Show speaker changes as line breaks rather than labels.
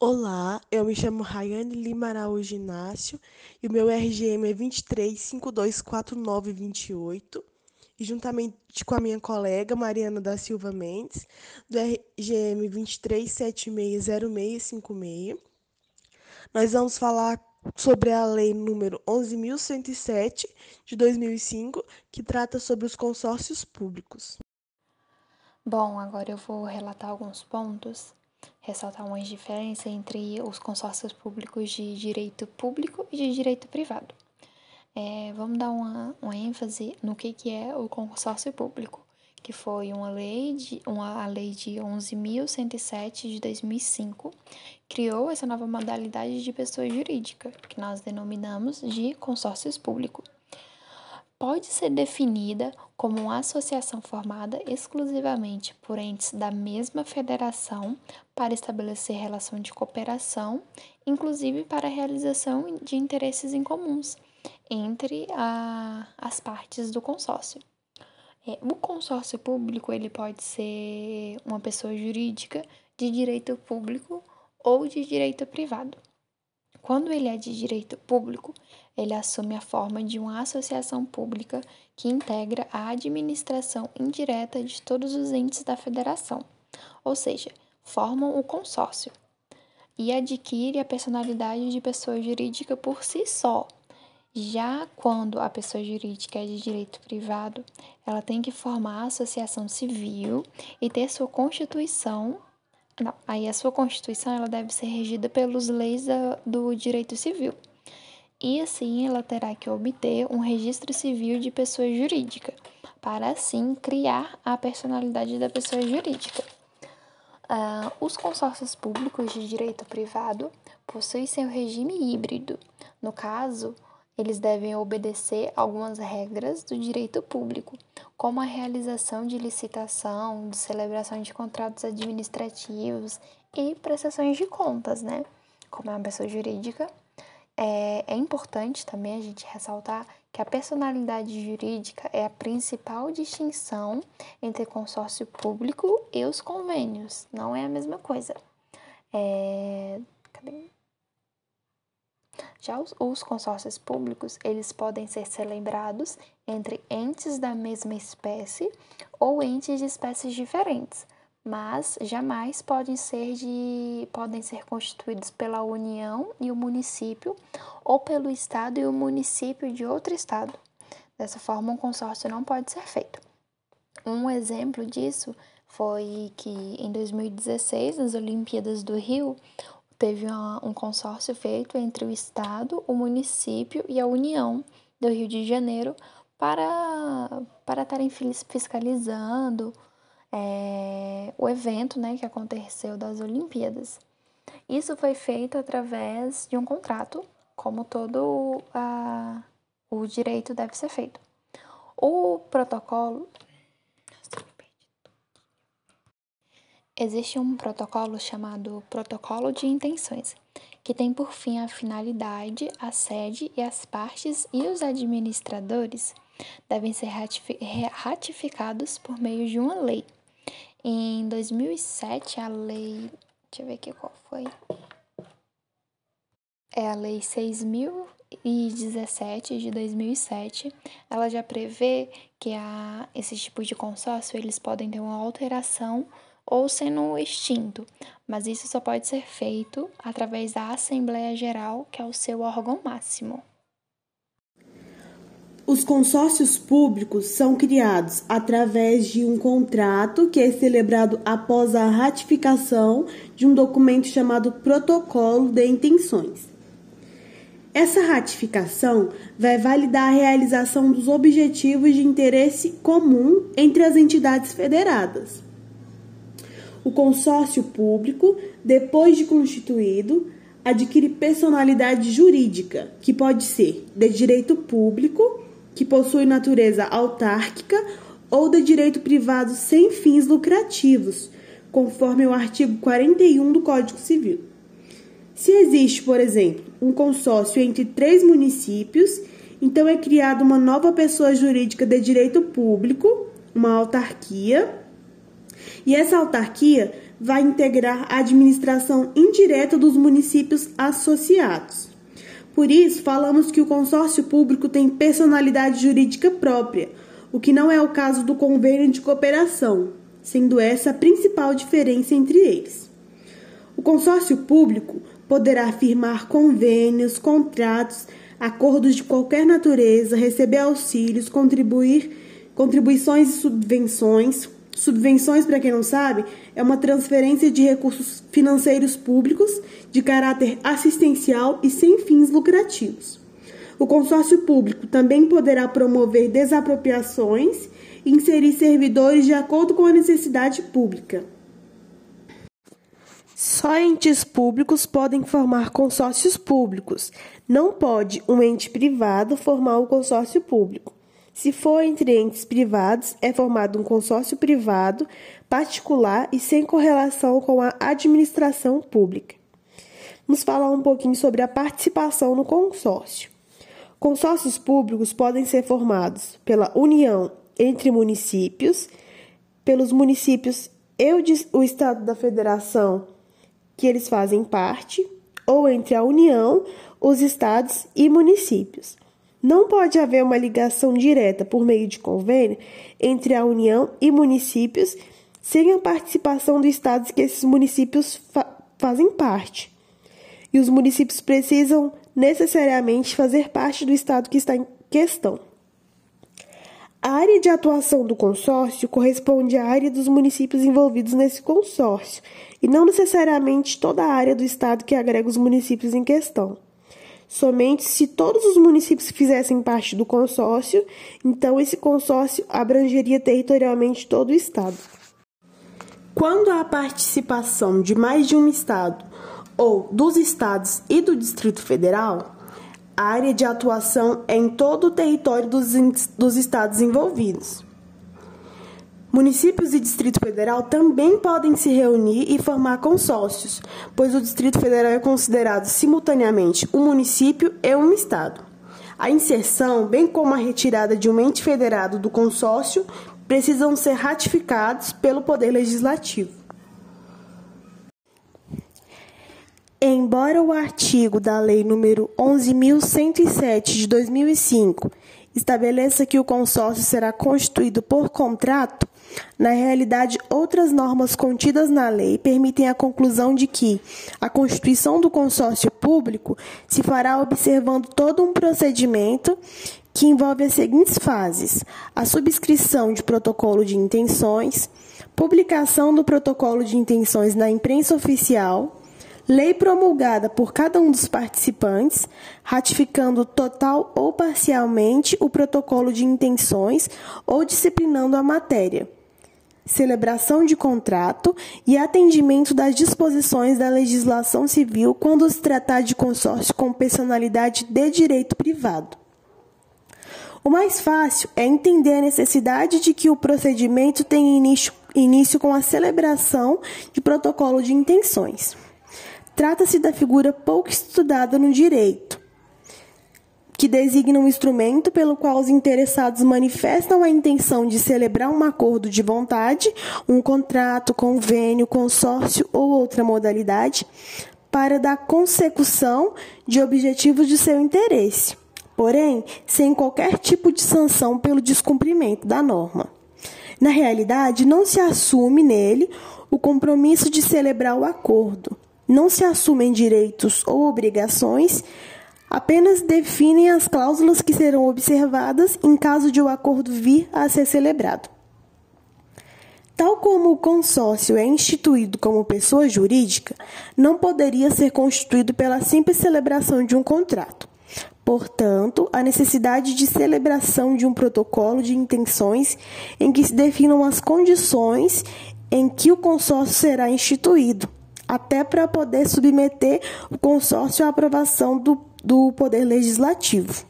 Olá, eu me chamo Rayane Lima Araújo Inácio e o meu RGM é 23524928 e juntamente com a minha colega Mariana da Silva Mendes, do RGM 23760656, nós vamos falar sobre a lei número 11107 de 2005, que trata sobre os consórcios públicos.
Bom, agora eu vou relatar alguns pontos ressaltar umas diferenças entre os consórcios públicos de direito público e de direito privado. É, vamos dar uma, uma ênfase no que, que é o consórcio público, que foi uma lei de, uma, a lei de 11.107 de 2005, criou essa nova modalidade de pessoa jurídica, que nós denominamos de consórcios públicos pode ser definida como uma associação formada exclusivamente por entes da mesma federação para estabelecer relação de cooperação, inclusive para a realização de interesses em comuns entre a, as partes do consórcio. É, o consórcio público ele pode ser uma pessoa jurídica de direito público ou de direito privado. Quando ele é de direito público, ele assume a forma de uma associação pública que integra a administração indireta de todos os entes da federação, ou seja, formam o consórcio, e adquire a personalidade de pessoa jurídica por si só. Já quando a pessoa jurídica é de direito privado, ela tem que formar a associação civil e ter sua constituição não, aí a sua Constituição ela deve ser regida pelas leis da, do direito civil. E assim ela terá que obter um registro civil de pessoa jurídica, para assim criar a personalidade da pessoa jurídica. Uh, os consórcios públicos de direito privado possuem seu regime híbrido. No caso, eles devem obedecer algumas regras do direito público, como a realização de licitação, de celebração de contratos administrativos e prestações de contas, né? Como é uma pessoa jurídica, é, é importante também a gente ressaltar que a personalidade jurídica é a principal distinção entre consórcio público e os convênios. Não é a mesma coisa. É... Cadê? Já os, os, consórcios públicos, eles podem ser celebrados entre entes da mesma espécie ou entes de espécies diferentes, mas jamais podem ser de podem ser constituídos pela União e o município ou pelo estado e o município de outro estado. Dessa forma, um consórcio não pode ser feito. Um exemplo disso foi que em 2016, nas Olimpíadas do Rio, teve uma, um consórcio feito entre o Estado, o município e a União do Rio de Janeiro para, para estarem fiscalizando é, o evento né, que aconteceu das Olimpíadas. Isso foi feito através de um contrato, como todo a, o direito deve ser feito. O protocolo Existe um protocolo chamado Protocolo de Intenções, que tem por fim a finalidade, a sede e as partes e os administradores devem ser ratificados por meio de uma lei. Em 2007, a lei. Deixa eu ver aqui qual foi. É a Lei 6.017 de 2007. Ela já prevê que a, esses tipos de consórcio eles podem ter uma alteração ou sendo extinto, mas isso só pode ser feito através da Assembleia Geral, que é o seu órgão máximo.
Os consórcios públicos são criados através de um contrato que é celebrado após a ratificação de um documento chamado Protocolo de Intenções. Essa ratificação vai validar a realização dos objetivos de interesse comum entre as entidades federadas. O consórcio público, depois de constituído, adquire personalidade jurídica, que pode ser de direito público, que possui natureza autárquica, ou de direito privado sem fins lucrativos, conforme o artigo 41 do Código Civil. Se existe, por exemplo, um consórcio entre três municípios, então é criada uma nova pessoa jurídica de direito público, uma autarquia, e essa autarquia vai integrar a administração indireta dos municípios associados. Por isso, falamos que o consórcio público tem personalidade jurídica própria, o que não é o caso do convênio de cooperação, sendo essa a principal diferença entre eles. O consórcio público poderá firmar convênios, contratos, acordos de qualquer natureza, receber auxílios, contribuir, contribuições e subvenções. Subvenções, para quem não sabe, é uma transferência de recursos financeiros públicos de caráter assistencial e sem fins lucrativos. O consórcio público também poderá promover desapropriações e inserir servidores de acordo com a necessidade pública. Só entes públicos podem formar consórcios públicos. Não pode um ente privado formar um consórcio público. Se for entre entes privados, é formado um consórcio privado, particular e sem correlação com a administração pública. Vamos falar um pouquinho sobre a participação no consórcio. Consórcios públicos podem ser formados pela união entre municípios, pelos municípios e o Estado da Federação que eles fazem parte, ou entre a União, os estados e municípios. Não pode haver uma ligação direta por meio de convênio entre a União e municípios sem a participação dos estados que esses municípios fa fazem parte. E os municípios precisam necessariamente fazer parte do estado que está em questão. A área de atuação do consórcio corresponde à área dos municípios envolvidos nesse consórcio, e não necessariamente toda a área do estado que agrega os municípios em questão. Somente se todos os municípios fizessem parte do consórcio, então esse consórcio abrangeria territorialmente todo o estado. Quando há participação de mais de um estado ou dos estados e do Distrito Federal, a área de atuação é em todo o território dos, dos estados envolvidos. Municípios e Distrito Federal também podem se reunir e formar consórcios, pois o Distrito Federal é considerado simultaneamente um município e um estado. A inserção, bem como a retirada de um ente federado do consórcio, precisam ser ratificados pelo Poder Legislativo. Embora o artigo da Lei nº 11.107 de 2005 estabeleça que o consórcio será constituído por contrato, na realidade, outras normas contidas na lei permitem a conclusão de que a constituição do consórcio público se fará observando todo um procedimento que envolve as seguintes fases: a subscrição de protocolo de intenções, publicação do protocolo de intenções na imprensa oficial, lei promulgada por cada um dos participantes, ratificando total ou parcialmente o protocolo de intenções ou disciplinando a matéria. Celebração de contrato e atendimento das disposições da legislação civil quando se tratar de consórcio com personalidade de direito privado. O mais fácil é entender a necessidade de que o procedimento tenha início, início com a celebração de protocolo de intenções. Trata-se da figura pouco estudada no direito, que designa um instrumento pelo qual os interessados manifestam a intenção de celebrar um acordo de vontade, um contrato, convênio, consórcio ou outra modalidade, para dar consecução de objetivos de seu interesse, porém, sem qualquer tipo de sanção pelo descumprimento da norma. Na realidade, não se assume nele o compromisso de celebrar o acordo, não se assumem direitos ou obrigações, apenas definem as cláusulas que serão observadas em caso de o acordo vir a ser celebrado. Tal como o consórcio é instituído como pessoa jurídica, não poderia ser constituído pela simples celebração de um contrato. Portanto, a necessidade de celebração de um protocolo de intenções em que se definam as condições em que o consórcio será instituído, até para poder submeter o consórcio à aprovação do, do Poder Legislativo.